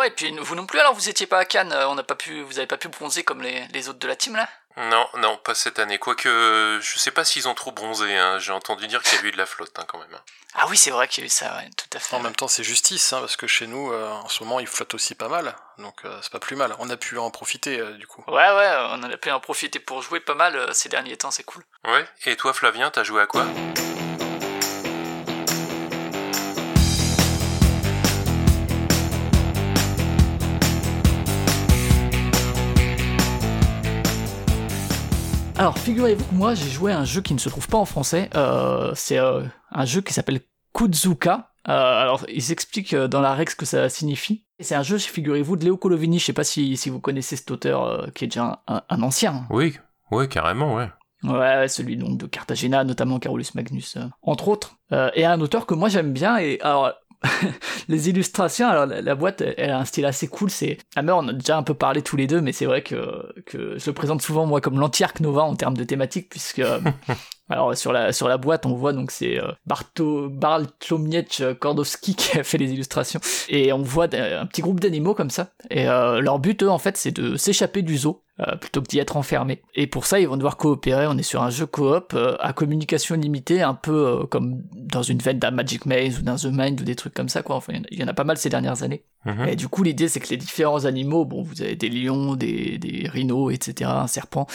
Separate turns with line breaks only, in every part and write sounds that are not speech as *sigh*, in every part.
ouais, et puis vous non plus, alors vous étiez pas à Cannes, on n'a pas pu, vous avez pas pu bronzer comme les, les autres de la team là?
Non, non, pas cette année. Quoique, je sais pas s'ils ont trop bronzé. Hein. J'ai entendu dire qu'il y a eu de la flotte hein, quand même. hein.
Ah oui, c'est vrai qu'il y a eu ça, ouais, tout à fait.
En même temps, c'est justice, hein, parce que chez nous, euh, en ce moment, il flotte aussi pas mal, donc euh, c'est pas plus mal. On a pu en profiter, euh, du coup.
Ouais, ouais, on a pu en profiter pour jouer pas mal euh, ces derniers temps, c'est cool.
Ouais. Et toi, Flavien, t'as joué à quoi?
Alors, figurez-vous que moi, j'ai joué à un jeu qui ne se trouve pas en français. Euh, c'est euh, un jeu qui s'appelle Kuzuka. Euh, alors, ils expliquent dans la règle ce que ça signifie. C'est un jeu, figurez-vous, de Léo Colovini. Je sais pas si, si vous connaissez cet auteur qui est déjà un, ancien.
Oui, ouais, carrément, ouais.
Ouais, ouais, celui donc de Cartagena, notamment Carolus Magnus, euh, entre autres. Euh, et un auteur que moi j'aime bien. Et alors, *laughs* les illustrations, alors la, la boîte, elle a un style assez cool. C'est Hammer, on a déjà un peu parlé tous les deux, mais c'est vrai que, que je le présente souvent moi comme l'anti-arc Nova en termes de thématique, puisque euh, *laughs* alors sur la sur la boîte, on voit donc c'est euh, Barto Bartłomiej Kordowski *laughs* qui a fait les illustrations, et on voit un petit groupe d'animaux comme ça. Et euh, leur but, eux, en fait, c'est de s'échapper du zoo euh, plutôt que d'y être enfermés. Et pour ça, ils vont devoir coopérer. On est sur un jeu coop euh, à communication limitée, un peu euh, comme dans une veine d'un Magic Maze ou d'un The Mind ou des trucs comme ça, quoi. Enfin, il y en a- pas mal ces dernières années.
Mhm.
Et du coup, l'idée, c'est que les différents animaux, bon, vous avez des lions, des, des rhinos, etc., un serpent,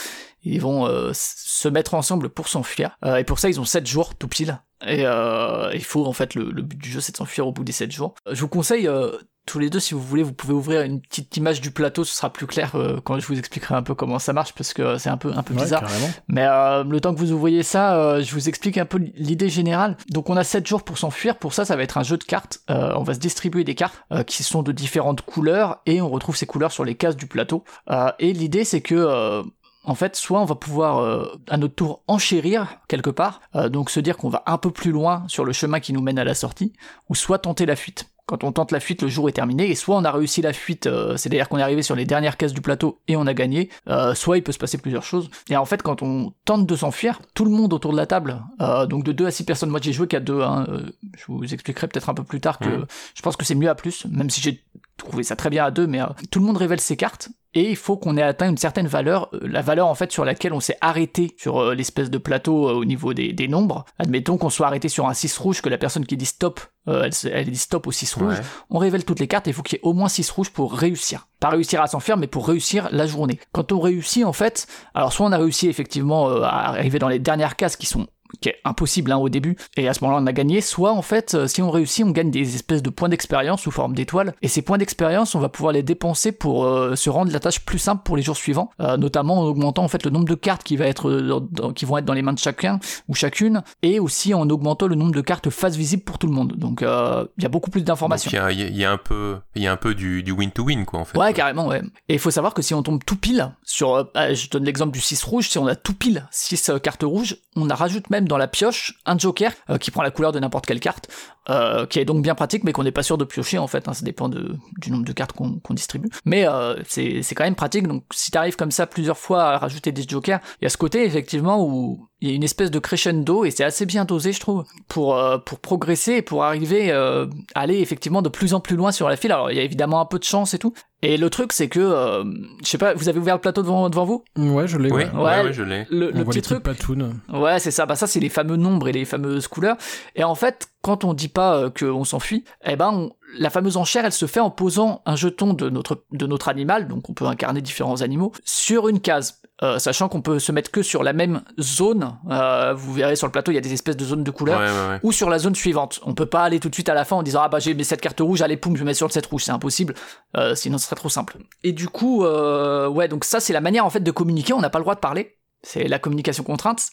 ils vont euh, se mettre ensemble pour s'enfuir. Euh, et pour ça, ils ont 7 jours, tout pile. Et euh, il faut, en fait, le, le but du jeu, c'est de s'enfuir au bout des 7 jours. Je vous conseille, euh, tous les deux, si vous voulez, vous pouvez ouvrir une petite image du plateau, ce sera plus clair euh, quand je vous expliquerai un peu comment ça marche, parce que c'est un peu, un peu
Ouais,
bizarre.
carrément.
Mais euh, le temps que vous ouvriez ça, euh, je vous explique un peu l'idée générale. Donc on a 7 jours pour s'enfuir. Pour ça, ça va être un jeu de cartes. Euh, on va se distribuer des cartes euh, qui sont de différentes couleurs et on retrouve ces couleurs sur les cases du plateau. Euh, et l'idée, c'est que euh, en fait, soit on va pouvoir euh, à notre tour enchérir quelque part, euh, donc se dire qu'on va un peu plus loin sur le chemin qui nous mène à la sortie, ou soit tenter la fuite. Quand on tente la fuite, le jour est terminé, et soit on a réussi la fuite, euh, c'est-à-dire qu'on est arrivé sur les dernières cases du plateau et on a gagné, euh, soit il peut se passer plusieurs choses. Et en fait, quand on tente de s'enfuir, tout le monde autour de la table, euh, donc de 2 à 6 personnes, moi j'ai joué qu'à 2, hein, euh, je vous expliquerai peut-être un peu plus tard que je pense que c'est mieux à plus, même si j'ai trouvé ça très bien à 2, mais euh, tout le monde révèle ses cartes, et il faut qu'on ait atteint une certaine valeur, euh, la valeur en fait sur laquelle on s'est arrêté sur euh, l'espèce de plateau au niveau des, des nombres. Admettons qu'on soit arrêté sur un 6 rouge, que la personne qui dit stop, elle, dit stop au 6 rouge,
Ouais.
on révèle toutes les cartes et il faut qu'il y ait au moins 6 rouges pour réussir. Pas réussir à s'enfuir, mais pour réussir la journée. Quand on réussit, en fait, alors soit on a réussi effectivement à arriver dans les dernières cases qui sont qui est impossible hein, au début, et à ce moment-là on a gagné, soit en fait, euh, si on réussit, on gagne des espèces de points d'expérience sous forme d'étoiles, et ces points d'expérience, on va pouvoir les dépenser pour euh, se rendre la tâche plus simple pour les jours suivants, euh, notamment en augmentant en fait le nombre de cartes qui, va être, dans- dans- qui vont être dans les mains de chacun ou chacune, et aussi en augmentant le nombre de cartes face visible pour tout le monde. Donc euh, il y a beaucoup plus d'informations.
il y a, y y un peu, il y a un peu du, win-to-win, quoi, en fait.
Ouais, carrément, ouais. Et il faut savoir que si on tombe tout pile sur, ah, je donne l'exemple du 6 rouge, si on a tout pile 6 cartes rouges, on a rajoute même dans la pioche un joker euh, qui prend la couleur de n'importe quelle carte, euh, qui est donc bien pratique, mais qu'on n'est pas sûr de piocher en fait, hein, ça dépend de, du nombre de cartes qu'on qu'on distribue. Mais euh, c'est c'est quand même pratique, donc si t'arrives comme ça plusieurs fois à rajouter des jokers, il y a ce côté effectivement où il y a une espèce de crescendo et c'est assez bien dosé je trouve pour euh, pour progresser et pour arriver euh, à aller effectivement de plus en plus loin sur la file. Alors il y a évidemment un peu de chance et tout. Et le truc c'est que euh, je sais pas, vous avez ouvert le plateau devant devant vous?
Ouais, je l'ai.
Oui,
ouais.
ouais,
Ouais.
ouais, je l'ai.
Le, le petit truc
patounes.
Ouais, c'est ça. Bah ça, c'est les fameux nombres et les fameuses couleurs. Et en fait, quand on dit pas euh, qu'on s'enfuit, eh ben, on- la fameuse enchère, elle se fait en posant un jeton de notre de notre animal, donc on peut incarner différents animaux, sur une case. Euh, sachant qu'on peut se mettre que sur la même zone. Euh, vous verrez sur le plateau, il y a des espèces de zones de couleurs.
ouais, ouais.
Ou sur la zone suivante. On peut pas aller tout de suite à la fin en disant ah bah j'ai mes 7 cartes rouges, allez poum, je me mets sur le 7 rouge, c'est impossible. Euh, sinon ce serait trop simple. Et du coup, ouais, donc ça c'est la manière en fait de communiquer, on n'a pas le droit de parler. C'est la communication contrainte.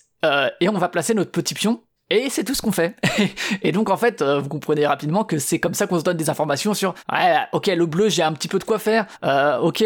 Et on va placer notre petit pion. Et c'est tout ce qu'on fait. *laughs* et donc en fait, euh, vous comprenez rapidement que c'est comme ça qu'on se donne des informations sur ouais, ok, le bleu, j'ai un petit peu de quoi faire. Euh, ok,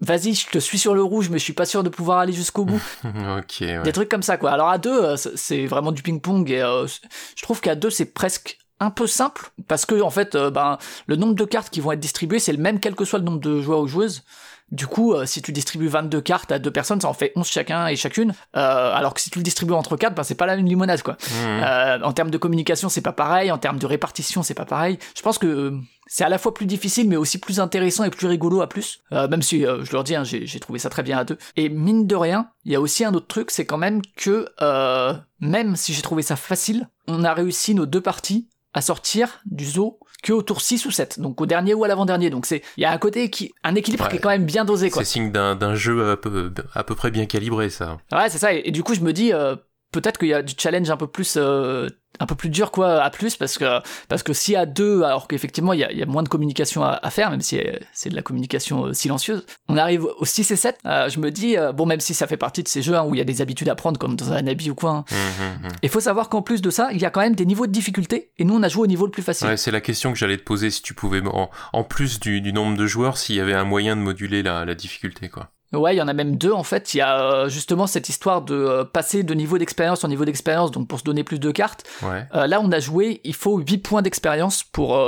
vas-y, je te suis sur le rouge, mais je suis pas sûr de pouvoir aller jusqu'au bout. *laughs*
ok, ouais.
Des trucs comme ça, quoi. Alors à deux, euh, c'est- vraiment du ping-pong et euh, c- je trouve qu'à deux, c'est presque un peu simple parce que en fait, euh, ben le nombre de cartes qui vont être distribuées, c'est le même quel que soit le nombre de joueurs ou joueuses. Du coup, euh, si tu distribues 22 cartes à deux personnes, ça en fait 11 chacun et chacune. Euh, alors que si tu le distribues entre quatre, ben c'est pas la même limonade, quoi.
Mhm.
Euh, en termes de communication, c'est pas pareil. En termes de répartition, c'est pas pareil. Je pense que euh, c'est à la fois plus difficile, mais aussi plus intéressant et plus rigolo à plus. Euh, même si, euh, je leur dis, hein, j'ai trouvé ça très bien à deux. Et mine de rien, il y a aussi un autre truc, c'est quand même que euh, même si j'ai trouvé ça facile, on a réussi nos deux parties à sortir du zoo que au tour 6 ou 7, donc au dernier ou à l'avant-dernier. Donc c'est il y a un côté qui un équilibre qui est quand même bien dosé quoi.
C'est signe d'un jeu à peu, à peu près bien calibré ça.
Ouais, c'est ça et, du coup je me dis euh, peut-être qu'il y a du challenge un peu plus euh, un peu plus dur quoi à plus parce que parce que si à deux alors qu'effectivement il y a, y a, moins de communication à, faire même si c'est de la communication euh, silencieuse on arrive au 6 et 7 euh, je me dis bon même si ça fait partie de ces jeux hein, où il y a des habitudes à prendre comme dans un habit ou quoi hein. mmh, mmh, mmh. il faut savoir qu'en plus de ça il y a quand même des niveaux de difficulté et nous on a joué au niveau le plus facile
ouais, c'est la question que j'allais te poser si tu pouvais en, en plus du, du, nombre de joueurs s'il y avait un moyen de moduler la, la difficulté quoi
Ouais, il y en a même deux en fait. Il y a euh, justement cette histoire de euh, passer de niveau d'expérience en niveau d'expérience, donc pour se donner plus de cartes.
Ouais.
Euh, là, on a joué, il faut 8 points d'expérience pour,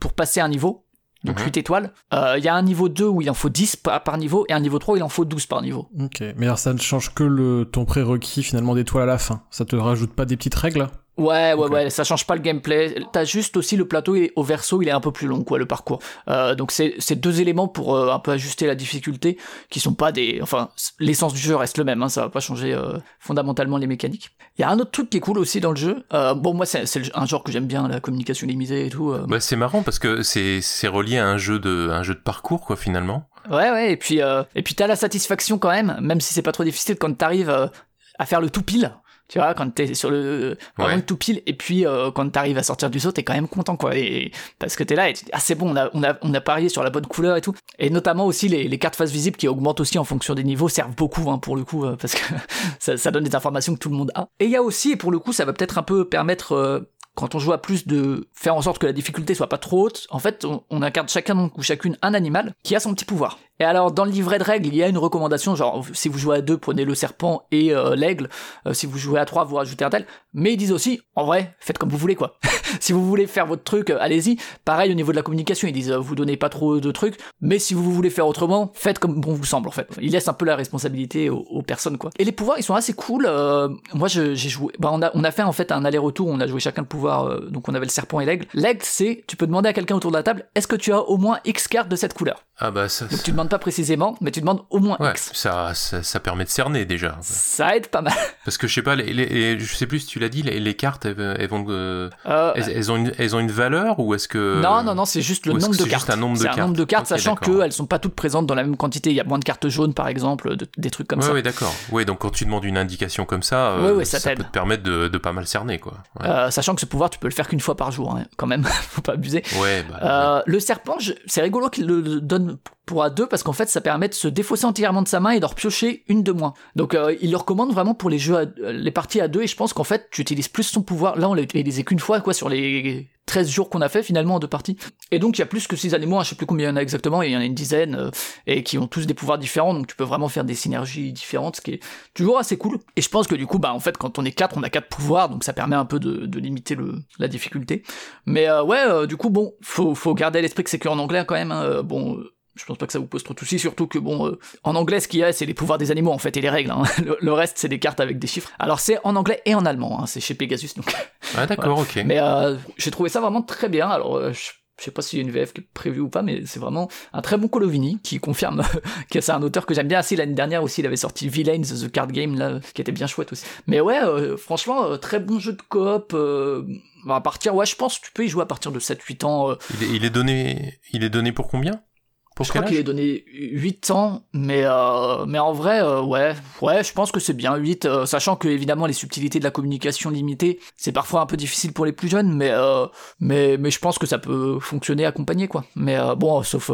pour passer un niveau. Donc 8 mhm. étoiles. Il y a un niveau 2 où il en faut 10 par, par, niveau, et un niveau 3 où il en faut 12 par niveau.
Ok, mais alors ça ne change que le, ton prérequis finalement d'étoiles à la fin. Ça te rajoute pas des petites règles?
Ouais, ouais, ouais, ça change pas le gameplay. T'as juste aussi le plateau au verso, il est un peu plus long, quoi, le parcours. Euh, donc c'est deux éléments pour euh, un peu ajuster la difficulté, qui sont pas des, enfin, l'essence du jeu reste le même, hein, ça va pas changer euh, fondamentalement les mécaniques. Il y a un autre truc qui est cool aussi dans le jeu. Bon, moi c'est un genre que j'aime bien, la communication limitée et tout.
Bah c'est marrant parce que c'est c'est relié à un jeu de un jeu de parcours, quoi, finalement.
Ouais, ouais, et puis et puis t'as la satisfaction quand même, même si c'est pas trop difficile quand t'arrives à faire le tout pile tu vois quand t'es sur le vraiment tout pile et puis euh, quand t'arrives à sortir du saut t'es quand même content quoi et parce que t'es là et tu dis ah c'est bon on a, on a on a parié sur la bonne couleur et tout. Et notamment aussi les, les cartes face visibles qui augmentent aussi en fonction des niveaux servent beaucoup hein, pour le coup euh, parce que *laughs* ça, ça, donne des informations que tout le monde a. Et il y a aussi et pour le coup ça va peut-être un peu permettre euh, quand on joue à plus de faire en sorte que la difficulté soit pas trop haute, en fait, on, on incarne chacun ou chacune un animal qui a son petit pouvoir. Et alors, dans le livret de règles, il y a une recommandation, genre, si vous jouez à deux, prenez le serpent et euh, l'aigle. Euh, si vous jouez à trois, vous rajoutez un tel. Mais ils disent aussi, en vrai, faites comme vous voulez, quoi. *laughs* si vous voulez faire votre truc, euh, allez-y. Pareil au niveau de la communication, ils disent, vous donnez pas trop de trucs. Mais si vous voulez faire autrement, faites comme bon vous semble, en fait. Ils laissent un peu la responsabilité aux, personnes, quoi. Et les pouvoirs, ils sont assez cool. moi, j'ai joué, bah, on a, on a fait en fait un aller-retour, on a joué chacun le pouvoir, donc on avait le serpent et l'aigle. L'aigle, c'est, tu peux demander à quelqu'un autour de la table, est-ce que tu as au moins X cartes de cette couleur?
Ah bah ça.
Donc tu demandes pas précisément, mais tu demandes au moins X.
Ça, ça, permet de cerner déjà.
Ça aide pas mal. *laughs*
Parce que je sais pas, les, je sais plus si tu l'as dit, les, cartes, elles, vont, euh, euh, elles, ont une, elles ont une valeur ou est-ce que
Non, non, non, c'est juste le nombre de cartes.
C'est un nombre de cartes.
un nombre de cartes, sachant qu'elles sont pas toutes présentes dans la même quantité. Il y a moins de cartes jaunes, par exemple, des trucs comme ça.
Oui, d'accord. Oui, donc quand tu demandes une indication comme ça, euh, ça, peut te permettre de, de, pas mal cerner, quoi.
sachant que ce pouvoir, tu peux le faire qu'une fois par jour, hein, quand même. *laughs* Faut pas abuser.
Ouais. Bah,
le serpent, c'est rigolo qu'il le donne pour à deux parce qu'en fait ça permet de se défausser entièrement de sa main et de repiocher une de moins. Donc euh, il le recommande vraiment pour les jeux les parties à deux et je pense qu'en fait tu utilises plus son pouvoir. Là on l'a utilisé qu'une fois quoi sur les 13 jours qu'on a fait finalement en deux parties. Et donc il y a plus que 6 animaux, hein, je sais plus combien il y en a exactement, il y en a une dizaine, euh, et qui ont tous des pouvoirs différents, donc tu peux vraiment faire des synergies différentes, ce qui est toujours assez cool. Et je pense que du coup, bah en fait quand on est 4, on a 4 pouvoirs, donc ça permet un peu de, limiter la difficulté. Mais euh, ouais, du coup bon, faut, garder à l'esprit que c'est que en anglais quand même, hein, bon je pense pas que ça vous pose trop de soucis, surtout que bon, euh, en anglais, ce qu'il y a, c'est les pouvoirs des animaux en fait et les règles. Hein. *laughs* Le, reste, c'est des cartes avec des chiffres. Alors c'est en anglais et en allemand, hein. c'est chez Pegasus donc. *laughs*
Ah d'accord, ok.
Mais euh, j'ai trouvé ça vraiment très bien. Alors euh, je, sais pas s'il y a une VF qui est prévue ou pas, mais c'est vraiment un très bon Colovini qui confirme *laughs* que c'est un auteur que j'aime bien. assez l'année dernière aussi, il avait sorti Villains the Card Game là, qui était bien chouette aussi. Mais ouais, franchement, très bon jeu de coop. à partir, ouais, je pense que tu peux y jouer à partir de 7-8 ans.
il est donné, il est donné pour combien?
Je crois qu'il est donné 8 ans, mais, euh, mais en vrai, euh, ouais, ouais, je pense que c'est bien 8, euh, sachant que évidemment les subtilités de la communication limitée, c'est parfois un peu difficile pour les plus jeunes, mais, mais, mais je pense que ça peut fonctionner accompagné, quoi. Mais bon, sauf,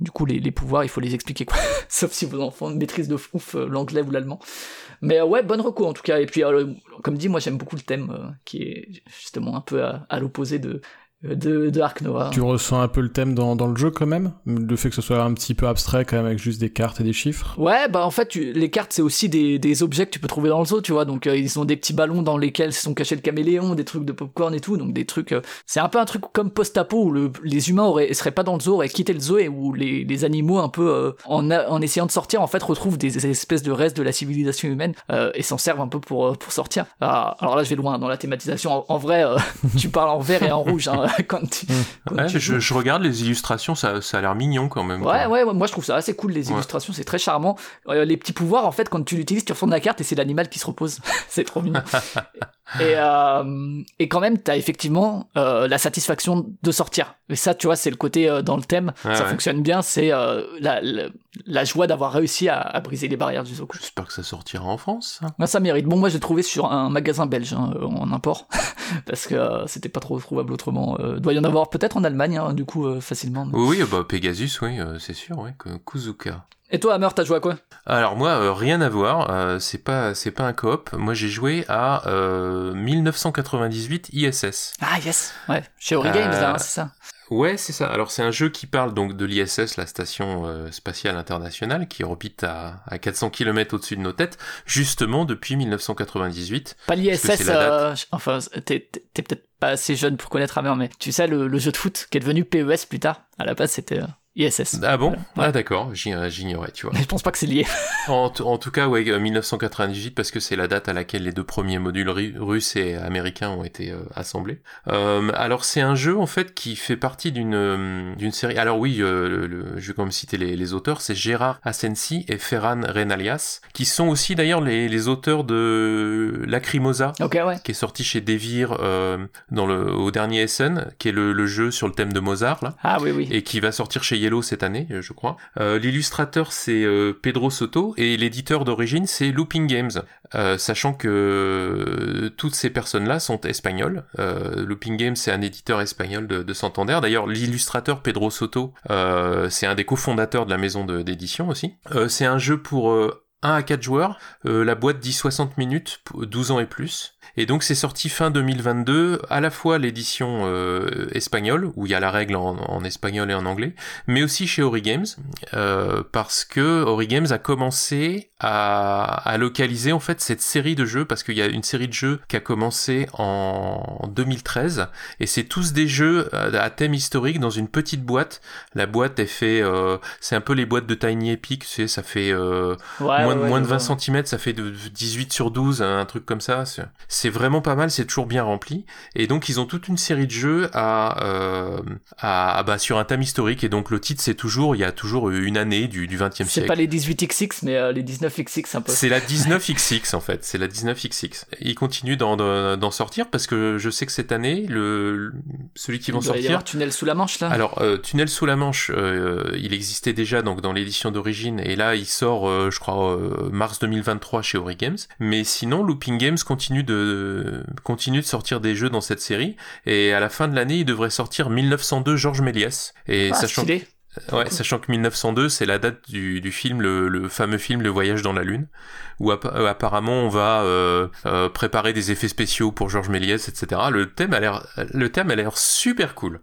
du coup, les, les, pouvoirs, il faut les expliquer, quoi. *laughs* sauf si vos enfants maîtrisent de ouf l'anglais ou l'allemand. Mais ouais, bonne recours en tout cas. Et puis, comme dit, moi j'aime beaucoup le thème, qui est justement un peu à l'opposé de de, de Ark Nova.
Tu ressens un peu le thème dans, dans le jeu quand même? Le fait que ce soit un petit peu abstrait quand même avec juste des cartes et des chiffres?
Ouais, bah en fait, les cartes c'est aussi des, des objets que tu peux trouver dans le zoo, tu vois. Donc euh, ils ont des petits ballons dans lesquels sont cachés le caméléon, des trucs de popcorn et tout. Donc des trucs. Euh, c'est un peu un truc comme post-apo où le, les humains auraient, seraient pas dans le zoo, auraient quitté le zoo et où les, les animaux un peu euh, en, en essayant de sortir en fait retrouvent des, espèces de restes de la civilisation humaine et s'en servent un peu pour, pour sortir. Ah, alors là je vais loin dans la thématisation. En, vrai, *laughs* tu parles en vert et en rouge. Hein. *laughs* quand tu.
Mmh. je, regarde les illustrations, ça, ça a l'air mignon quand même.
Ouais, ouais, moi je trouve ça assez cool les illustrations, c'est très charmant. Euh, les petits pouvoirs, en fait, quand tu l'utilises, tu retournes la carte et c'est l'animal qui se repose. *laughs* c'est trop mignon. *laughs* et, euh, et quand même, t'as effectivement euh, la satisfaction de sortir. Et ça, tu vois, c'est le côté dans le thème, ça fonctionne bien, c'est la, la, joie d'avoir réussi à, à, briser les barrières du Zoku.
J'espère que ça sortira en France.
Ça, ça mérite. Bon, moi, j'ai trouvé sur un magasin belge hein, en import, parce que c'était pas trop trouvable autrement. Doit y en avoir peut-être en Allemagne, hein, du coup, facilement.
Oui, bah, Pegasus, oui, c'est sûr, oui, Kuzuka.
Et toi, Hammer, t'as joué à quoi?
Alors moi, euh, rien à voir. Euh, c'est pas, c'est pas un coop. Moi, j'ai joué à 1998 euh, ISS.
Ah yes, ouais. Chez Origames, hein, c'est ça.
Ouais, c'est ça. Alors c'est un jeu qui parle donc de l'ISS, la station spatiale internationale, qui orbite à, à 400 km au-dessus de nos têtes, justement depuis 1998.
Pas l'ISS. enfin, t'es, peut-être pas assez jeune pour connaître Hammer, mais tu sais le, le, jeu de foot qui est devenu PES plus tard. À la base, c'était ISS.
Ah bon? Ah d'accord, euh, j'ignorais, tu vois.
je pense pas que c'est lié. *laughs*
en, tout cas, ouais, 1998 parce que c'est la date à laquelle les deux premiers modules russes et américains ont été euh, assemblés. Euh, alors c'est un jeu en fait qui fait partie d'une d'une série. Alors oui, le, je vais quand même citer les, les auteurs, c'est Gérard Asensi et Ferran Renalias, qui sont aussi d'ailleurs les, les, auteurs de Lacrimosa,
ouais.
qui est sorti chez Devir dans le au dernier SN, qui est le, le, jeu sur le thème de Mozart là.
Ah oui oui.
Et qui va sortir chez cette année, je crois. Euh, L'illustrateur c'est euh, Pedro Soto et l'éditeur d'origine c'est Looping Games, euh, sachant que euh, toutes ces personnes-là sont espagnoles. Euh, Looping Games c'est un éditeur espagnol de, de Santander. D'ailleurs l'illustrateur Pedro Soto c'est un des cofondateurs de la maison d'édition aussi. c'est un jeu pour 1 à 4 joueurs. la boîte dit 60 minutes, 12 ans et plus. Et donc c'est sorti fin 2022, à la fois l'édition euh, espagnole, où il y a la règle en, espagnol et en anglais, mais aussi chez Origames, euh, parce que Origames a commencé à, à, localiser en fait cette série de jeux, parce qu'il y a une série de jeux qui a commencé en 2013, et c'est tous des jeux à thème historique dans une petite boîte. La boîte est fait, euh, c'est un peu les boîtes de Tiny Epic, tu sais, ça fait euh, moins, moins de 20 cm, ça fait de 18 sur 12, un truc comme ça c'est vraiment pas mal, c'est toujours bien rempli. Et donc ils ont toute une série de jeux à, euh, à, bah, sur un thème historique. Et donc le titre c'est toujours, il y a toujours une année du, du 20e siècle.
C'est pas les 18XX, mais euh, les 19XX un peu.
C'est la *laughs* 19XX en fait, c'est la 19XX. Il continue d'en sortir parce que je sais que cette année, le, celui qui va sortir.
Il y avoir Tunnel sous la Manche là.
Alors euh, Tunnel sous la Manche, euh, il existait déjà donc dans l'édition d'origine et là il sort, euh, je crois, mars 2023 chez Ori Games. Mais sinon, Looping Games continue de continue de sortir des jeux dans cette série. Et à la fin de l'année, il devrait sortir 1902 Georges Méliès. Et
ah, sachant,
ouais, sachant que 1902, c'est la date du, du film, le, fameux film Le Voyage dans la Lune, où euh, apparemment on va euh, euh, préparer des effets spéciaux pour Georges Méliès, etc. Le thème a l'air, le thème a l'air super cool.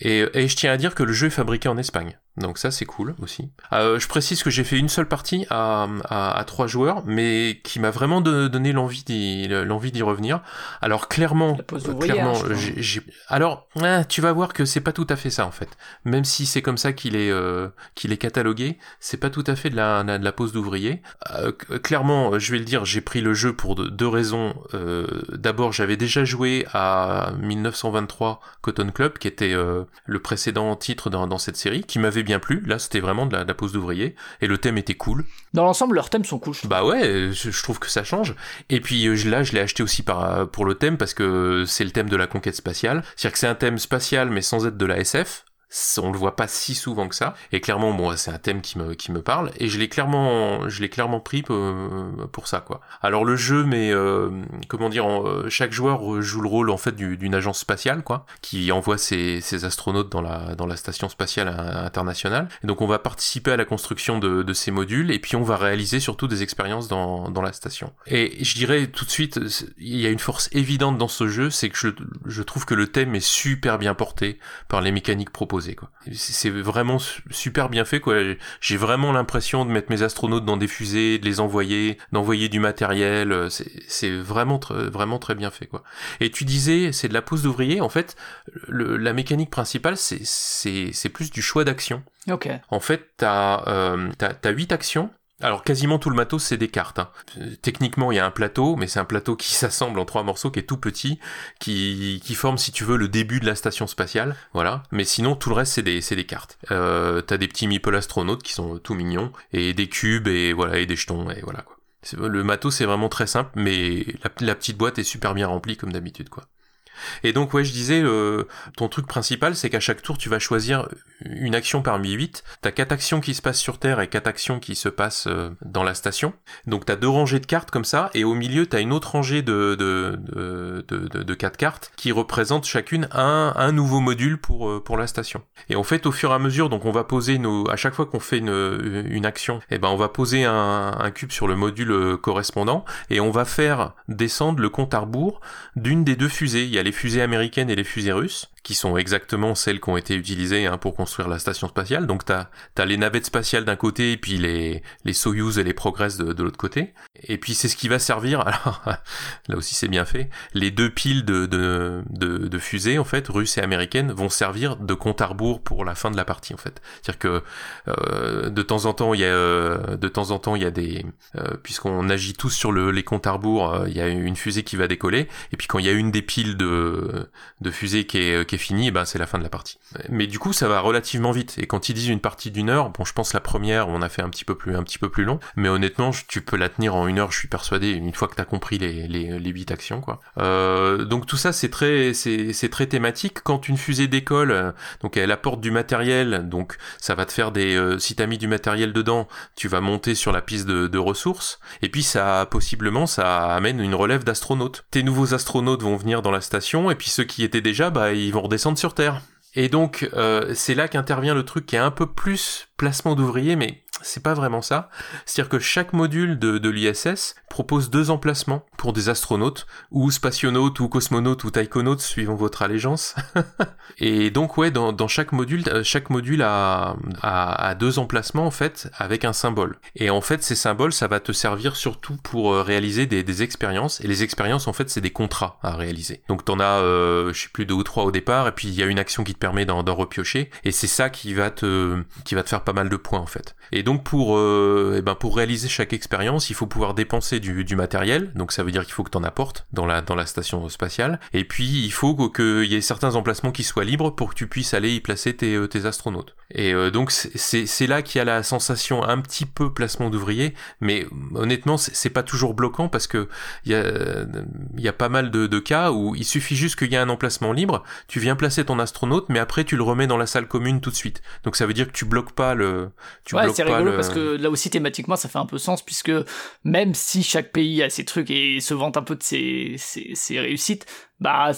Et, et je tiens à dire que le jeu est fabriqué en Espagne. Donc ça c'est cool aussi. Euh, je précise que j'ai fait une seule partie à, à, à trois joueurs, mais qui m'a vraiment donné l'envie d'y l'envie d'y revenir. Alors clairement, clairement, hein, j'ai alors hein, tu vas voir que c'est pas tout à fait ça en fait. Même si c'est comme ça qu'il est euh, qu'il est catalogué, c'est pas tout à fait de la de la pose d'ouvrier. Euh, clairement, je vais le dire, j'ai pris le jeu pour deux raisons. Euh, d'abord, j'avais déjà joué à 1923 Cotton Club, qui était euh, le précédent titre dans, dans cette série, qui m'avait bien plu. Là, c'était vraiment de la, pose d'ouvrier. Et le thème était cool.
Dans l'ensemble, leurs thèmes sont cool.
Bah ouais, je, trouve que ça change. Et puis euh, là, je l'ai acheté aussi par, pour le thème parce que c'est le thème de la conquête spatiale. C'est-à-dire que c'est un thème spatial mais sans être de la SF on le voit pas si souvent que ça. Et clairement bon c'est un thème qui me qui me parle. Et je l'ai clairement je l'ai clairement pris pour, pour, ça quoi. Alors le jeu mais euh, comment dire euh, chaque joueur joue le rôle en fait d'une agence spatiale quoi qui envoie ses, ses, astronautes dans la dans la station spatiale internationale. Donc on va participer à la construction de, de ces modules et puis on va réaliser surtout des expériences dans, dans la station. Et je dirais tout de suite il y a une force évidente dans ce jeu c'est que je, je trouve que le thème est super bien porté par les mécaniques proposées c'est vraiment super bien fait quoi. J'ai vraiment l'impression de mettre mes astronautes dans des fusées, de les envoyer, d'envoyer du matériel. Euh, c'est vraiment vraiment très bien fait quoi. Et tu disais c'est de la pose d'ouvrier. En fait, la mécanique principale c'est plus du choix d'action.
Ok.
En fait, t'as euh, as, 8 actions Alors quasiment tout le matos c'est des cartes. Hein. Techniquement il y a un plateau, mais c'est un plateau qui *laughs* s'assemble en trois morceaux, qui est tout petit, qui, qui forme si tu veux le début de la station spatiale. Voilà. Mais sinon tout le reste c'est des, des cartes. Euh, T'as des petits meeple astronautes qui sont tout mignons et des cubes et voilà et des jetons et voilà quoi. Le matos c'est vraiment très simple, mais la petite boîte est super bien remplie comme d'habitude quoi. Et donc ouais, je disais, euh, ton truc principal, c'est qu'à chaque tour, tu vas choisir une action parmi 8. T'as quatre actions qui se passent sur Terre et quatre actions qui se passent euh, dans la station. Donc t'as deux rangées de cartes comme ça, et au milieu, t'as une autre rangée de, de, de, quatre cartes qui représentent chacune un, un nouveau module pour, euh, pour la station. Et en fait, au fur et à mesure, donc on va poser nos... À chaque fois qu'on fait une, une action, eh ben on va poser un, cube sur le module correspondant, et on va faire descendre le compte à rebours d'une des deux fusées. Fusées américaines et les fusées russes qui sont exactement celles qui ont été utilisées hein, pour construire la station spatiale. Donc t'as as les navettes spatiales d'un côté et puis les les Soyuz et les Progress de, de l'autre côté. Et puis c'est ce qui va servir. *laughs* Alors là aussi c'est bien fait. Les deux piles de, de, de, de fusées en fait russes et américaines vont servir de compte à rebours pour la fin de la partie en fait. C'est-à-dire que euh, de temps en temps il y a euh, de temps en temps il y a des euh, puisqu'on agit tous sur le, les comptes à rebours, euh, il y a une fusée qui va décoller. Et puis quand il y a une des piles de de fusées qui est est fini, ben c'est la fin de la partie. Mais du coup, ça va relativement vite. Et quand ils disent une partie d'une heure, bon, je pense la première, on a fait un petit peu plus, un petit peu plus long. Mais honnêtement, tu peux la tenir en une heure, je suis persuadé, une fois que t'as compris les, les, les 8 actions, quoi. Euh, donc tout ça, c'est très, c'est, c'est très thématique. Quand une fusée décolle, donc elle apporte du matériel, donc ça va te faire des, euh, si t'as mis du matériel dedans, tu vas monter sur la piste de, de ressources. Et puis ça, possiblement, ça amène une relève d'astronautes. Tes nouveaux astronautes vont venir dans la station, et puis ceux qui étaient déjà, bah, ils vont redescendre sur Terre. Et donc, euh, c'est là qu'intervient le truc qui est un peu plus placement d'ouvriers, mais c'est pas vraiment ça. C'est-à-dire que chaque module de, de l'ISS propose deux emplacements pour des astronautes, ou spationautes, ou cosmonautes, ou taïkonautes, suivant votre allégeance. *laughs* et donc, ouais, dans, dans, chaque module, euh, chaque module a, a, deux emplacements, en fait, avec un symbole. Et en fait, ces symboles, ça va te servir surtout pour euh, réaliser des, des expériences. Et les expériences, en fait, c'est des contrats à réaliser. Donc, t'en as, euh, je sais plus, deux ou trois au départ, et puis il y a une action qui te permet d'en repiocher. Et c'est ça qui va te, qui va te faire pas mal de points, en fait. Et donc, pour, euh, eh ben, pour réaliser chaque expérience, il faut pouvoir dépenser du, du matériel. Donc ça veut dire qu'il faut que tu en apportes dans la, dans la station spatiale. Et puis il faut qu'il y ait certains emplacements qui soient libres pour que tu puisses aller y placer tes, euh, tes astronautes. Et euh, donc c'est là qu'il y a la sensation un petit peu placement d'ouvrier, mais honnêtement c'est pas toujours bloquant parce que il y a, y a pas mal de, de cas où il suffit juste qu'il y ait un emplacement libre, tu viens placer ton astronaute, mais après tu le remets dans la salle commune tout de suite. Donc ça veut dire que tu bloques pas le, tu
ouais,
bloques pas
rigolo
le,
parce que là aussi thématiquement ça fait un peu sens puisque même si chaque pays a ses trucs et se vante un peu de ses, ses, ses réussites, bah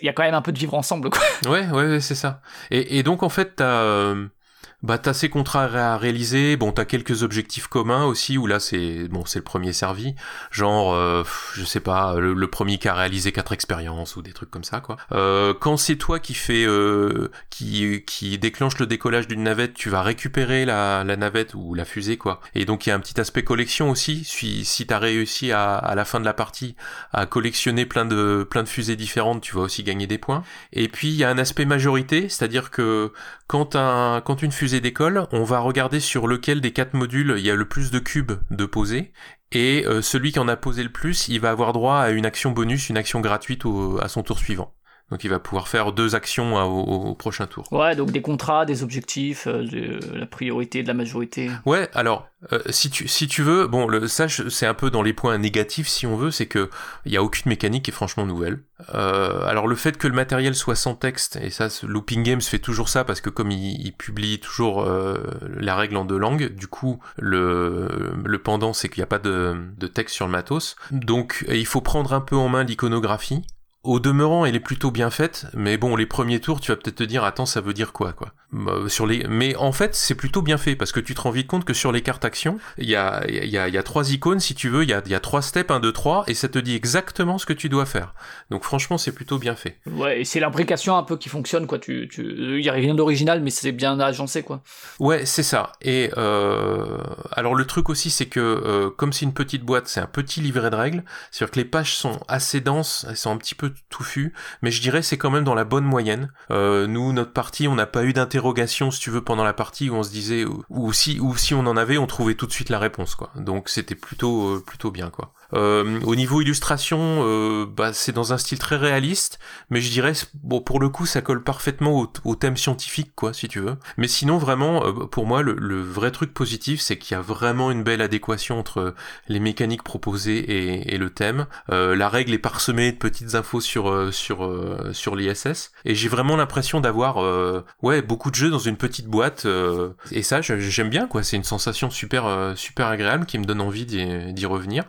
il y a quand même un peu de vivre ensemble quoi.
Ouais ouais, ouais c'est ça. Et, et, donc en fait t'as euh, bah t'as ces contrats à réaliser, bon t'as quelques objectifs communs aussi où là c'est bon c'est le premier servi, genre euh, je sais pas le, premier qui a réalisé quatre expériences ou des trucs comme ça quoi. Euh, quand c'est toi qui fait euh, qui qui déclenche le décollage d'une navette, tu vas récupérer la, la navette ou la fusée quoi. Et donc il y a un petit aspect collection aussi. Si si t'as réussi à, à la fin de la partie à collectionner plein de plein de fusées différentes, tu vas aussi gagner des points. Et puis il y a un aspect majorité, c'est-à-dire que quand un quand une fusée d'école, on va regarder sur lequel des quatre modules il y a le plus de cubes de poser, et euh, celui qui en a posé le plus, il va avoir droit à une action bonus, une action gratuite à son tour suivant. Donc il va pouvoir faire deux actions au, au, prochain tour.
Ouais, donc des contrats, des objectifs, euh, de la priorité, de la majorité.
Ouais, alors euh, si tu si tu veux, bon, le, ça c'est un peu dans les points négatifs si on veut, c'est que il y a aucune mécanique qui est franchement nouvelle. Euh, alors le fait que le matériel soit sans texte et ça, Looping Games fait toujours ça parce que comme il, il publie toujours euh, la règle en deux langues, du coup le le pendant c'est qu'il n'y a pas de, de texte sur le matos. Donc il faut prendre un peu en main l'iconographie au demeurant, elle est plutôt bien faite, mais bon, les premiers tours, tu vas peut-être te dire, attends, ça veut dire quoi, quoi. Sur les, mais en fait, c'est plutôt bien fait parce que tu te rends vite compte que sur les cartes actions, il y a, il y a, il y a trois icônes, si tu veux, il y a, il y a trois steps, un, deux, trois, et ça te dit exactement ce que tu dois faire. Donc franchement, c'est plutôt bien fait.
Ouais, et c'est l'imbrication un peu qui fonctionne, quoi. Tu, tu, il y a rien d'original, mais c'est bien agencé, quoi.
Ouais, c'est ça. Et euh, alors le truc aussi, c'est que euh, comme c'est une petite boîte, c'est un petit livret de règles, c'est-à-dire que les pages sont assez denses, elles sont un petit peu touffues, mais je dirais c'est quand même dans la bonne moyenne. Euh, nous, notre partie, on n'a pas eu d'intérêt si tu veux, pendant la partie où on se disait, ou, si, ou si on en avait, on trouvait tout de suite la réponse, quoi. Donc c'était plutôt, euh, plutôt bien, quoi. Euh, au niveau illustration, euh, bah, c'est dans un style très réaliste, mais je dirais, bon, pour le coup, ça colle parfaitement au, thème scientifique, quoi, si tu veux. Mais sinon, vraiment, euh, pour moi, le, vrai truc positif, c'est qu'il y a vraiment une belle adéquation entre les mécaniques proposées et, le thème. Euh, la règle est parsemée de petites infos sur euh, l'ISS, et j'ai vraiment l'impression d'avoir, ouais, beaucoup de jeux dans une petite boîte. et ça, j'aime bien, quoi. C'est une sensation super super agréable qui me donne envie d'y revenir.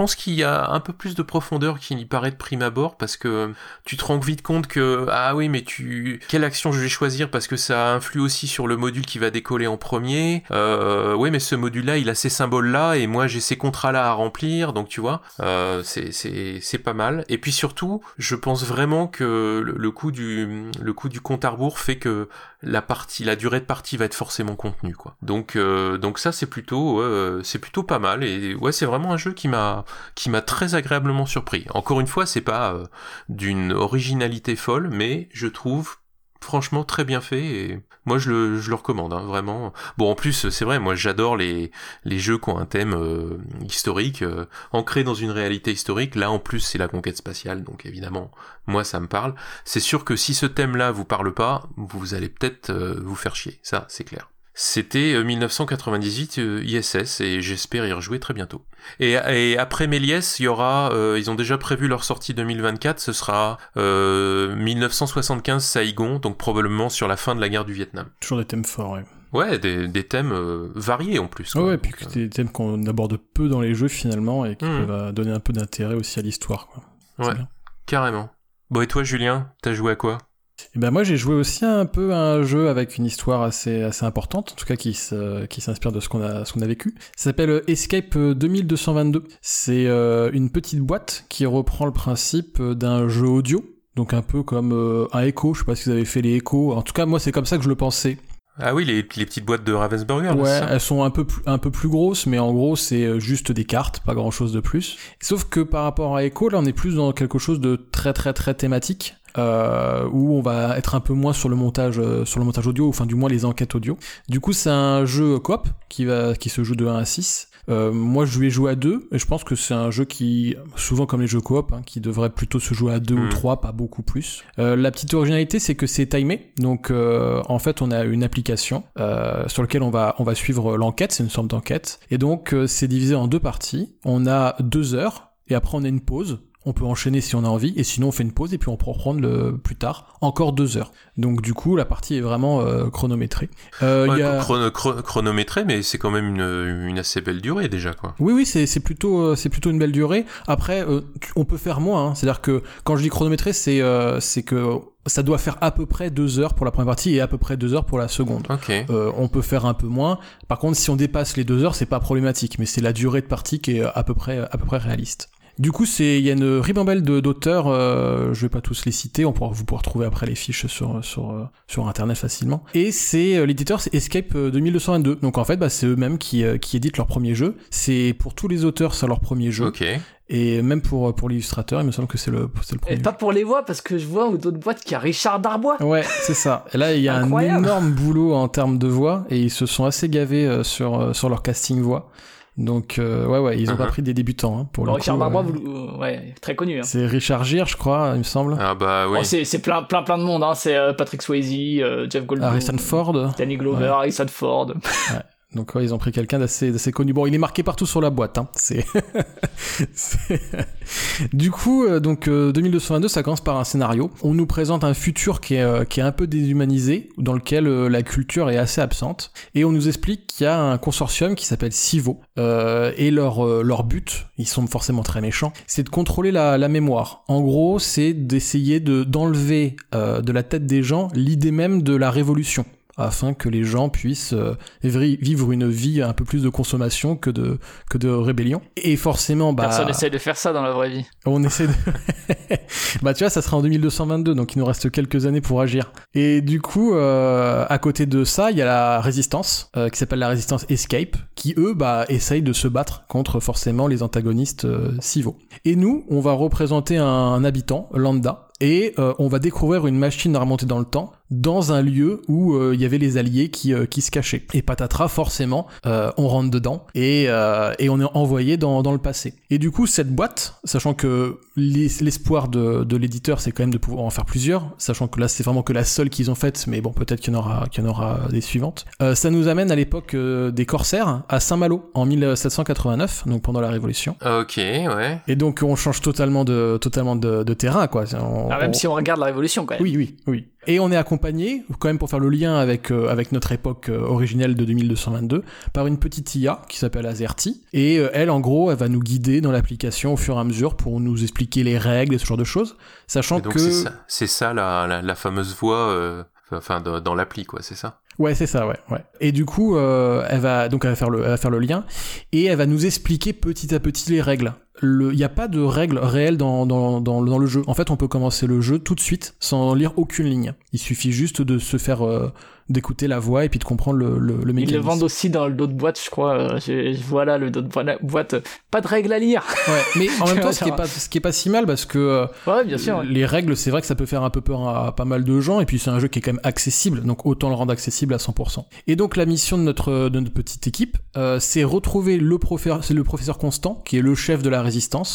Pense qu'il y a un peu plus de profondeur qu'il n'y paraît de prime abord parce que tu te rends vite compte que ah oui mais tu quelle action je vais choisir parce que ça influe aussi sur le module qui va décoller en premier. Euh, oui mais ce module là il a ces symboles là et moi j'ai ces contrats là à remplir donc tu vois euh, c'est c'est c'est pas mal. Et puis surtout je pense vraiment que le, coup du le coup du compte à rebours fait que la partie la durée de partie va être forcément contenue quoi. Donc euh, donc ça c'est plutôt c'est plutôt pas mal et ouais c'est vraiment un jeu qui m'a qui m'a très agréablement surpris. Encore une fois, c'est pas euh, d'une originalité folle, mais je trouve franchement très bien fait et moi je le, je le recommande hein, vraiment. Bon en plus c'est vrai moi j'adore les les jeux qui ont un thème euh, historique euh, ancré dans une réalité historique. Là en plus c'est la conquête spatiale donc évidemment moi ça me parle. C'est sûr que si ce thème là vous parle pas vous allez peut-être vous faire chier ça c'est clair c'était 1998 euh, ISS et j'espère y rejouer très bientôt. Et, après Méliès, il y aura, euh, ils ont déjà prévu leur sortie 2024, ce sera 1975 euh, Saigon, donc probablement sur la fin de la guerre du Vietnam.
Toujours des thèmes forts, ouais.
Ouais, des, thèmes variés en plus.
Ouais, et puis des thèmes qu'on aborde peu dans les jeux finalement et qui mmh. peuvent donner un peu d'intérêt aussi à l'histoire.
Ouais, carrément. Bon, et toi Julien, t'as joué à quoi?
Et eh ben moi j'ai joué aussi un peu à un jeu avec une histoire assez assez importante, en tout cas qui qui s'inspire de ce qu'on a ce qu'on a vécu. Ça s'appelle Escape 2222. C'est euh, une petite boîte qui reprend le principe d'un jeu audio, donc un peu comme euh, un Echo. Je sais pas si vous avez fait les Echo. En tout cas moi c'est comme ça que je le pensais.
Ah oui, les, les petites boîtes de Ravensburger.
Ouais, elles sont un peu plus, un peu plus grosses, mais en gros c'est euh, juste des cartes, pas grand chose de plus. Sauf que par rapport à Echo, là on est plus dans quelque chose de très très très thématique euh, où on va être un peu moins sur le montage euh, sur le montage audio, enfin du moins les enquêtes audio. Du coup, c'est un jeu coop qui va qui se joue de 1 à 6. Euh, moi, je vais jouer à 2 et je pense que c'est un jeu qui, souvent comme les jeux coop, hein, qui devrait plutôt se jouer à 2 ou 3, hmm. pas beaucoup plus. Euh, la petite originalité, c'est que c'est timé. Donc, euh, en fait, on a une application euh, sur laquelle on va on va suivre l'enquête. C'est une sorte d'enquête. Et donc, euh, c'est divisé en deux parties. On a deux heures et après on a une pause on peut enchaîner si on a envie, et sinon on fait une pause et puis on peut reprendre le, plus tard, encore deux heures. Donc du coup, la partie est vraiment euh, chronométrée.
Euh, chronométrée, mais c'est quand même une, une, assez belle durée déjà, quoi.
Oui, oui, c'est plutôt, euh, c'est plutôt une belle durée. Après, euh, on peut faire moins. Hein. C'est-à-dire que quand je dis chronométré, c'est c'est que ça doit faire à peu près deux heures pour la première partie et à peu près deux heures pour la seconde.
Okay.
Euh, on peut faire un peu moins. Par contre, si on dépasse les deux heures, c'est pas problématique, mais c'est la durée de partie qui est à peu près à peu près réaliste. Du coup, c'est il y a une ribambelle d'auteurs. Euh, je vais pas tous les citer. On pourra vous pourrez retrouver après les fiches sur sur euh, sur internet facilement. Et c'est euh, l'éditeur, c'est Escape 2222. Donc en fait, bah, c'est eux-mêmes qui qui éditent leur premier jeu. C'est pour tous les auteurs, c'est leur premier jeu.
Ok.
Et même pour, pour l'illustrateur, il me semble que c'est le, c'est le premier.
Et pas pour les voix, parce que je vois ou d'autres boîtes qui a Richard Darbois.
Ouais, c'est ça. Et là, il y a un énorme boulot en termes de voix, et ils se sont assez gavés sur, sur leur casting voix. Donc euh, ouais ouais, ils ont pas uh-huh. pris des débutants hein, pour le
Richard Darbois, euh, ouais, très connu. Hein.
C'est Richard Gere, je crois, il me semble.
Ah bah oui.
c'est plein plein plein de monde. Hein. C'est euh, Patrick Swayze, Jeff Goldblum,
Harrison Ford,
Danny Glover, Harrison Ford. *laughs*
Donc ouais, ils ont pris quelqu'un d'assez d'assez connu. Bon, il est marqué partout sur la boîte. Hein. C'est *laughs* du coup euh, donc 2222, euh, ça commence par un scénario. On nous présente un futur qui est euh, qui est un peu déshumanisé, dans lequel la culture est assez absente, et on nous explique qu'il y a un consortium qui s'appelle Civo et leur leur but, ils sont forcément très méchants, c'est de contrôler la, la mémoire. En gros, c'est d'essayer de d'enlever de la tête des gens l'idée même de la révolution afin que les gens puissent euh, vivre une vie un peu plus de consommation que de, que de rébellion. Et forcément, bah...
Personne essaie de faire ça dans la vraie vie.
On essaie de... *laughs* bah tu vois, ça sera en 2222, donc il nous reste quelques années pour agir. Et du coup, euh, à côté de ça, il y a la résistance, euh, qui s'appelle la résistance Escape, qui eux, bah, essayent de se battre contre forcément les antagonistes civaux. Et nous, on va représenter un habitant, lambda, et euh, on va découvrir une machine à remonter dans le temps dans un lieu où euh, il y avait les alliés qui, euh, qui se cachaient. Et patatras, forcément, euh, on rentre dedans et, et on est envoyé dans, dans le passé. Et du coup, cette boîte, sachant que l'espoir de, de l'éditeur, c'est quand même de pouvoir en faire plusieurs, sachant que là, c'est vraiment que la seule qu'ils ont faite, mais bon, peut-être qu'il y en aura, qu'il y en aura des suivantes. ça nous amène à l'époque des corsaires à Saint-Malo en 1789, donc pendant la Révolution.
Ok, ouais.
Et donc on change totalement de totalement de, de terrain, quoi.
ah, même si on regarde la Révolution, quand même.
Oui, oui, oui. Et on est accompagné, quand même pour faire le lien avec, euh, avec notre époque euh, originelle de 2222, par une petite IA qui s'appelle Azerty. Et euh, elle, en gros, elle va nous guider dans l'application au fur et à mesure pour nous expliquer les règles et ce genre de choses. Sachant que...
C'est ça, ça la, la, fameuse voix, enfin, dans l'appli, quoi, c'est ça?
Ouais, c'est ça, ouais, ouais. Et du coup, elle va donc elle va faire le, elle va faire le lien et elle va nous expliquer petit à petit les règles il n'y a pas de règles réelles dans, dans, dans, dans, le jeu. En fait, on peut commencer le jeu tout de suite sans lire aucune ligne. Il suffit juste de se faire euh, d'écouter la voix et puis de comprendre le, le, le mécanisme.
Ils le vendent aussi dans le dos de boîte, je crois. Euh, je, voilà le dos de boîte. Pas de règles à lire.
Ouais, mais en même *laughs* temps, ce qui est pas ce qui est pas si mal parce que euh,
ouais, bien sûr,
les règles, c'est vrai que ça peut faire un peu peur à, pas mal de gens et puis c'est un jeu qui est quand même accessible, donc autant le rendre accessible à 100%. Et donc la mission de notre de notre petite équipe, euh, c'est retrouver le professeur, c'est le professeur Constant qui est le chef de la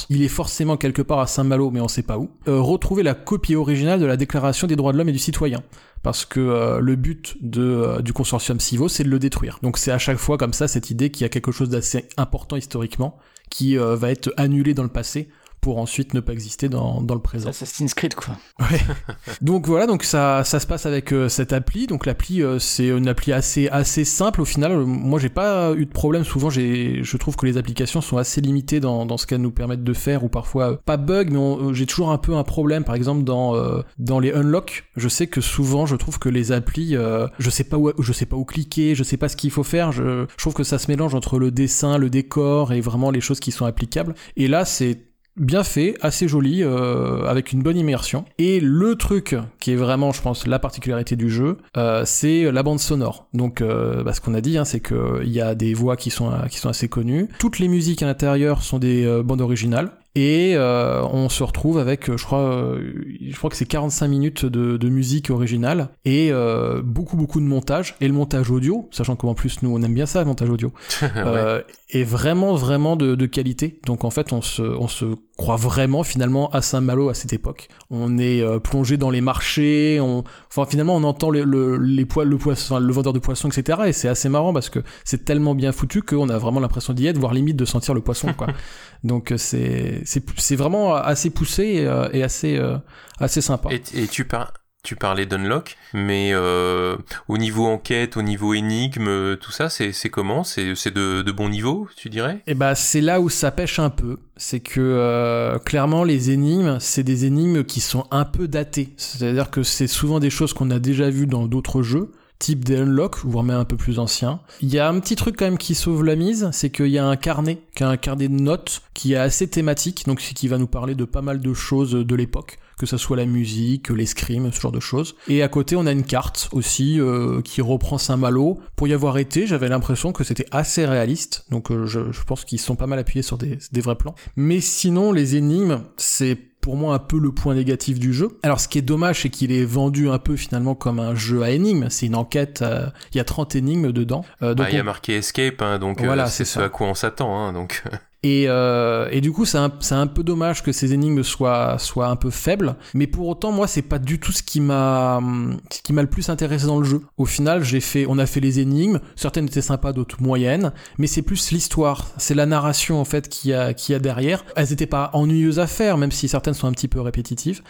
Il est forcément quelque part à Saint-Malo, mais on sait pas où. Euh, retrouver la copie originale de la Déclaration des droits de l'homme et du citoyen parce que euh, le but euh, du consortium Civo, c'est de le détruire. Donc c'est à chaque fois comme ça cette idée qu'il y a quelque chose d'assez important historiquement qui va être annulé dans le passé pour ensuite ne pas exister dans, dans le présent.
Assassin's Creed quoi.
Ouais. *laughs* donc voilà, donc ça, ça se passe avec euh, cette appli. Donc l'appli euh, c'est une appli assez assez simple au final. Moi j'ai pas eu de problème. Souvent j'ai je trouve que les applications sont assez limitées dans, dans ce qu'elles nous permettent de faire ou parfois euh, pas bug mais j'ai toujours un peu un problème. Par exemple dans dans les unlock, je sais que souvent je trouve que les applis je sais pas où je sais pas où cliquer, je sais pas ce qu'il faut faire. Je, je trouve que ça se mélange entre le dessin, le décor et vraiment les choses qui sont applicables. Et là c'est bien fait, assez joli, euh, avec une bonne immersion. Et le truc qui est vraiment, je pense, la particularité du jeu, euh, c'est la bande sonore. Donc, euh, bah, ce qu'on a dit, hein, c'est qu'il y a des voix qui sont, qui sont assez connues. Toutes les musiques à l'intérieur sont des euh, bandes originales. Et euh, on se retrouve avec, je crois, euh, je crois que c'est 45 minutes de, de musique originale et euh, beaucoup beaucoup de montage et le montage audio, sachant qu'en plus nous on aime bien ça le montage audio, *laughs* ouais. est vraiment vraiment de, de, qualité. Donc en fait on se on se croit vraiment finalement à Saint-Malo à cette époque. On est plongé dans les marchés, on, enfin finalement on entend le, le les poils, le poisson, le vendeur de poissons, etc. Et c'est assez marrant parce que c'est tellement bien foutu qu'on a vraiment l'impression d'y être, voire limite de sentir le poisson quoi. *laughs* Donc c'est c'est vraiment assez poussé et, euh, assez euh, assez sympa.
Et, tu parles tu parlais d'unlock, mais euh, au niveau enquête, au niveau énigme, tout ça, c'est comment? C'est de, de bon niveau, tu dirais?
Eh ben, c'est là où ça pêche un peu. C'est que clairement, les énigmes, c'est des énigmes qui sont un peu datées. C'est-à-dire que c'est souvent des choses qu'on a déjà vues dans d'autres jeux type des unlock, voire même un peu plus ancien. Il y a un petit truc quand même qui sauve la mise, c'est qu'il y a un carnet, qui un carnet de notes, qui est assez thématique, donc qui va nous parler de pas mal de choses de l'époque, que ce soit la musique, l'escrime, ce genre de choses. Et à côté, on a une carte aussi euh, qui reprend Saint-Malo. Pour y avoir été, j'avais l'impression que c'était assez réaliste, donc euh, je, pense qu'ils sont pas mal appuyés sur des vrais plans. Mais sinon, les énigmes, c'est pour moi un peu le point négatif du jeu. Alors ce qui est dommage, c'est qu'il est vendu un peu finalement comme un jeu à énigmes. C'est une enquête, euh, il y a 30 énigmes dedans.
Euh, donc ah, il y a marqué Escape, hein, donc voilà, euh, c'est ce à quoi on s'attend. Hein, donc *laughs*
Et, euh, et du coup, c'est un, peu dommage que ces énigmes soient, un peu faibles. Mais pour autant, moi, c'est pas du tout ce qui m'a, le plus intéressé dans le jeu. Au final, on a fait les énigmes. Certaines étaient sympas, d'autres moyennes. Mais c'est plus l'histoire. C'est la narration, en fait, qui a, qui a derrière. Elles étaient pas ennuyeuses à faire, même si certaines sont un petit peu répétitives.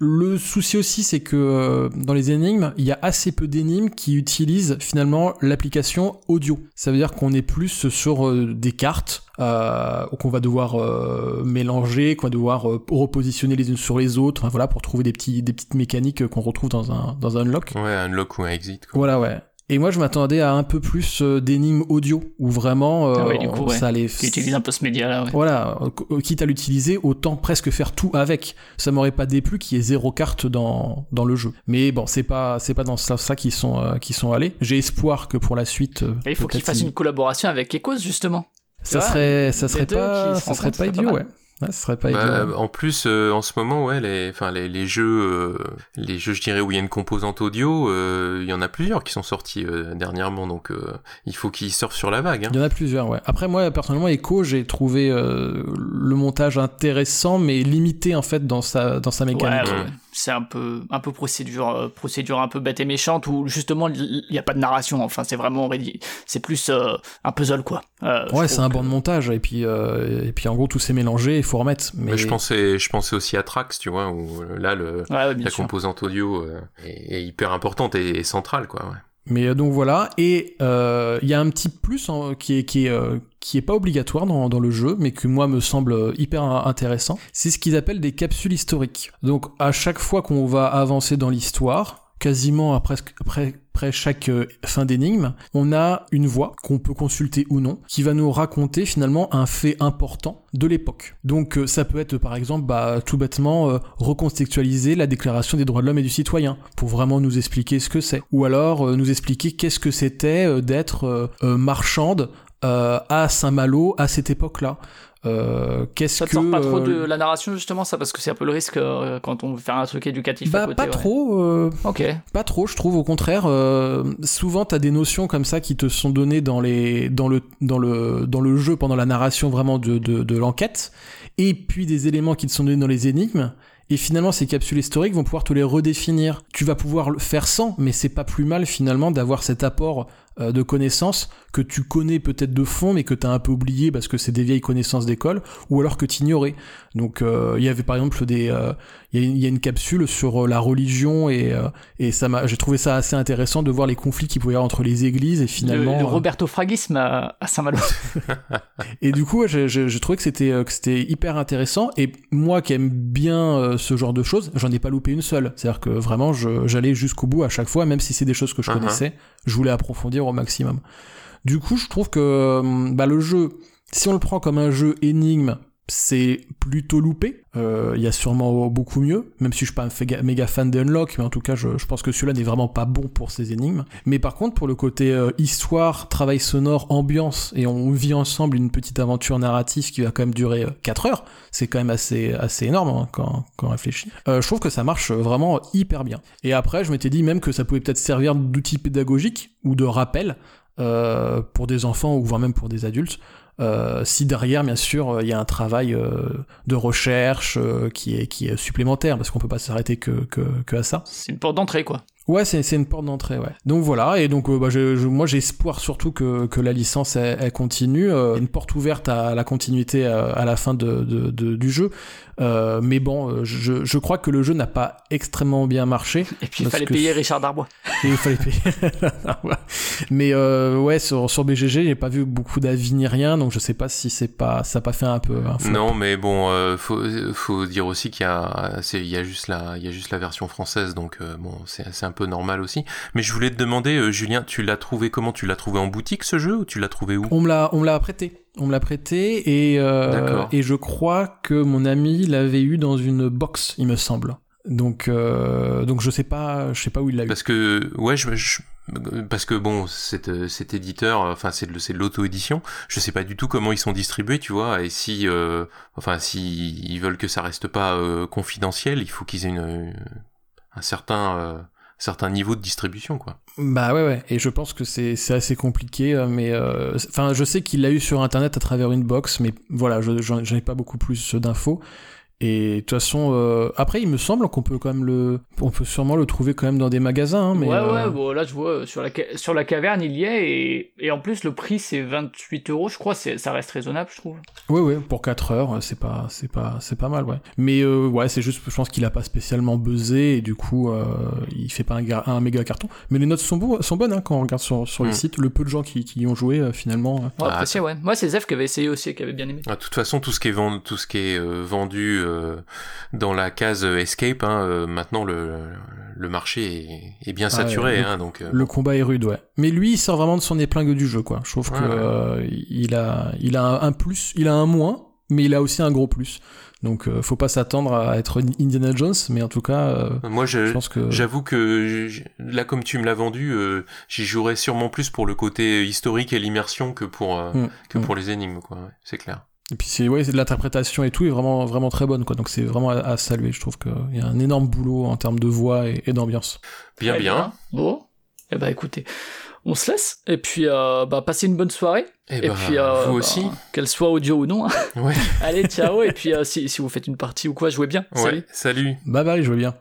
Le souci aussi, c'est que euh, dans les énigmes, il y a assez peu d'énigmes qui utilisent finalement l'application audio. Ça veut dire qu'on est plus sur euh, des cartes euh, qu'on va devoir euh, mélanger, qu'on va devoir euh, repositionner les unes sur les autres, voilà, pour trouver des petits, des petites mécaniques qu'on retrouve dans un, dans un unlock.
Ouais, un unlock ou un exit. Quoi.
Voilà, ouais. Et moi, je m'attendais à un peu plus euh, d'énigmes audio, où vraiment euh, ah du coup, ça allait.
Qui utilise un peu ce média-là. Ouais.
Voilà, quitte à l'utiliser, autant presque faire tout avec. Ça m'aurait pas déplu qu'il y ait zéro carte dans dans le jeu. Mais bon, c'est pas c'est pas dans ça, ça qu'ils sont euh, qui sont allés. J'ai espoir que pour la suite.
il faut qu'ils fassent une collaboration avec Ecos justement.
Ça serait, ça serait pas, ça serait pas idiot, ouais. Ouais, ce serait pas
Bah, en plus, euh, en ce moment, ouais, les, enfin, les, les jeux, euh, les jeux, je dirais, où il y a une composante audio, euh, il y en a plusieurs qui sont sortis euh, dernièrement, donc euh, il faut qu'ils surfent sur la vague. Hein.
Il y en a plusieurs, ouais. Après, moi, personnellement, Echo, j'ai trouvé euh, le montage intéressant, mais limité, en fait, dans sa, dans sa
Ouais,
mécanique.
ouais,
Ouais.
C'est un peu, un peu procédure, euh, procédure un peu bête et méchante où justement il n'y a pas de narration. Enfin, c'est vraiment c'est plus euh, un puzzle quoi. Euh,
Ouais, c'est un
que-
banc de montage, et puis, euh, et puis en gros, tout s'est mélangé, il faut remettre. Mais,
Mais je pensais, je pensais aussi à Trax, tu vois, où là, le,
Ouais, ouais, bien
la
sûr.
composante audio euh, est, est hyper importante et, et centrale, quoi. Ouais.
Mais euh, donc voilà, et euh, il y a un petit plus en- qui est qui est euh, qui est pas obligatoire dans, dans le jeu, mais que moi me semble hyper in- intéressant. C'est ce qu'ils appellent des capsules historiques. Donc à chaque fois qu'on va avancer dans l'histoire, quasiment après après, chaque euh, fin d'énigme, on a une voix qu'on peut consulter ou non, qui va nous raconter finalement un fait important de l'époque. Donc euh, ça peut être par exemple bah, tout bêtement euh, recontextualiser la déclaration des droits de l'homme et du citoyen pour vraiment nous expliquer ce que c'est. Ou alors nous expliquer qu'est-ce que c'était d'être marchande à Saint-Malo à cette époque-là. Euh, qu'est-ce
Ça te
que
sort pas trop
euh,
de la narration justement ça parce que c'est un peu le risque euh, quand on veut faire un truc éducatif à
bah
côté.
pas
ouais.
trop euh,
Ok.
Pas trop, je trouve. Au contraire, euh, souvent t'as des notions comme ça qui te sont données dans les dans le dans le dans le jeu pendant la narration vraiment de de, de l'enquête, et puis des éléments qui te sont donnés dans les énigmes. Et finalement, ces capsules historiques vont pouvoir te les redéfinir. Tu vas pouvoir le faire sans, mais c'est pas plus mal finalement d'avoir cet apport euh, de connaissances que tu connais peut-être de fond, mais que t'as un peu oublié parce que c'est des vieilles connaissances d'école, ou alors que t'ignorais. Donc, euh, il y avait par exemple des, euh, il y, a une- il y a une capsule sur la religion et euh, et ça m'a, j'ai trouvé ça assez intéressant de voir les conflits qu'il pouvait y avoir entre les églises et finalement.
le, le
euh,
Roberto Fragisme à, à Saint-Malo. *laughs* *laughs*
et du coup, j'ai trouvé que c'était que c'était hyper intéressant. Et moi qui aime bien ce genre de choses, j'en ai pas loupé une seule. C'est-à-dire que vraiment, je- j'allais jusqu'au bout à chaque fois, même si c'est des choses que je
Uh-huh.
connaissais, je voulais approfondir au maximum. Du coup, je trouve que euh, bah, le jeu, si on le prend comme un jeu énigme, c'est plutôt loupé. Euh, Il y a sûrement beaucoup mieux, même si je suis pas un méga fan d'Unlock, mais en tout cas, je, pense que celui-là n'est vraiment pas bon pour ces énigmes. Mais par contre, pour le côté euh, histoire, travail sonore, ambiance, et on vit ensemble une petite aventure narrative qui va quand même durer 4 heures, c'est quand même assez, assez énorme hein, quand, quand on réfléchit. Euh, je trouve que ça marche vraiment hyper bien. Et après, je m'étais dit même que ça pouvait peut-être servir d'outil pédagogique ou de rappel euh, pour des enfants ou voire même pour des adultes. Euh, si derrière, bien sûr, euh, il y a un travail euh, de recherche qui, est, qui est supplémentaire, parce qu'on peut pas s'arrêter que, que, que à ça.
C'est une porte d'entrée quoi.
Ouais, c'est c'est une porte d'entrée, ouais. Donc voilà, et donc euh, bah, je- je- moi espoir surtout que, que la licence elle, elle continue, euh, une porte ouverte à la continuité euh, à la fin de, de- de- du jeu. Euh, mais bon, je, je crois que le jeu n'a pas extrêmement bien marché.
Et puis il fallait
que
payer Richard Darbois.
Et *laughs* il fallait payer. *laughs* mais euh, ouais, sur, sur BGG, j'ai pas vu beaucoup d'avis ni rien, donc je sais pas si c'est pas ça a pas fait un peu un.
Non, mais bon, euh, faut, faut dire aussi qu'il y a, c'est, il y a juste la, il y a juste la version française, donc euh, bon, c'est, c'est un peu normal aussi. Mais je voulais te demander, euh, Julien, tu l'as trouvé comment? Tu l'as trouvé en boutique ce jeu ou tu l'as trouvé où?
On me l'a, on me l'a prêté. On me l'a prêté et, euh, et je crois que mon ami l'avait eu dans une box, il me semble. Donc, euh, donc je sais pas, je sais pas où il l'a eu.
Parce que, ouais, je, je- parce que bon, cet, cet éditeur, enfin, c'est de, l'auto-édition. Je sais pas du tout comment ils sont distribués, tu vois. Et si, euh, enfin, si ils veulent que ça reste pas euh, confidentiel, il faut qu'ils aient une, un certain, certain niveau de distribution, quoi.
Bah ouais, ouais. Et je pense que c'est, assez compliqué, euh, mais euh, enfin, je sais qu'il l'a eu sur internet à travers une box, mais voilà, je, j'en ai pas beaucoup plus d'infos. Et de toute façon, euh, après, il me semble qu'on peut quand même le, on peut sûrement le trouver quand même dans des magasins, hein, mais
ouais,
euh,
ouais, bon, là je vois sur la, ca- sur la caverne il y est et, et en plus le prix c'est 28 euros, je crois, c'est- ça reste raisonnable, je trouve.
Ouais, ouais, pour 4 heures, c'est pas, c'est pas, c'est pas mal, ouais. Mais euh, ouais, c'est juste, je pense qu'il a pas spécialement buzzé et du coup, euh, il fait pas un, ga- un méga carton. Mais les notes sont, beaux, sont bonnes hein, quand on regarde sur, sur les
Mm.
sites. Le peu de gens qui, qui y ont joué, euh, finalement.
Ouais,
Ah,
apprécié, ouais. Moi c'est Zef qui avait essayé aussi et qui avait bien aimé.
Ah, De toute façon, tout ce qui est vendu, tout ce qui est euh, vendu euh, dans la case Escape, hein, euh, maintenant le, le marché est, est bien
Ah,
saturé,
le-
hein, donc. euh,
Le combat est rude, ouais. Mais lui, il sort vraiment de son épingle du jeu, quoi. Je trouve
Ouais,
que
ouais.
euh, il a, il a un, plus, il a un moins, mais il a aussi un gros plus. Donc, euh, faut pas s'attendre à être Indiana Jones, mais en tout cas, euh,
Moi, je,
je pense que.
J'avoue que là, comme tu me l'as vendu, euh, j'y jouerais sûrement plus pour le côté historique et l'immersion que pour euh,
Mm,
que
mm.
pour les énigmes, quoi. ouais, c'est clair.
Et puis c'est ouais, c'est de l'interprétation et tout est vraiment vraiment très bonne quoi. Donc c'est vraiment à, à saluer. Je trouve qu'il y a un énorme boulot en termes de voix et, et d'ambiance.
Bien, bien.
Bon. Eh ben écoutez, on se laisse. Et puis, euh, bah, passez une bonne soirée.
Et,
Et
bah,
puis, euh,
vous
bah,
aussi.
Qu'elle soit audio ou non. hein.
Ouais. *laughs*
Allez, ciao. et *laughs* puis, euh, si, si vous faites une partie ou quoi, jouez bien.
Ouais.
Salut.
Salut.
Bye bye, je veux bien.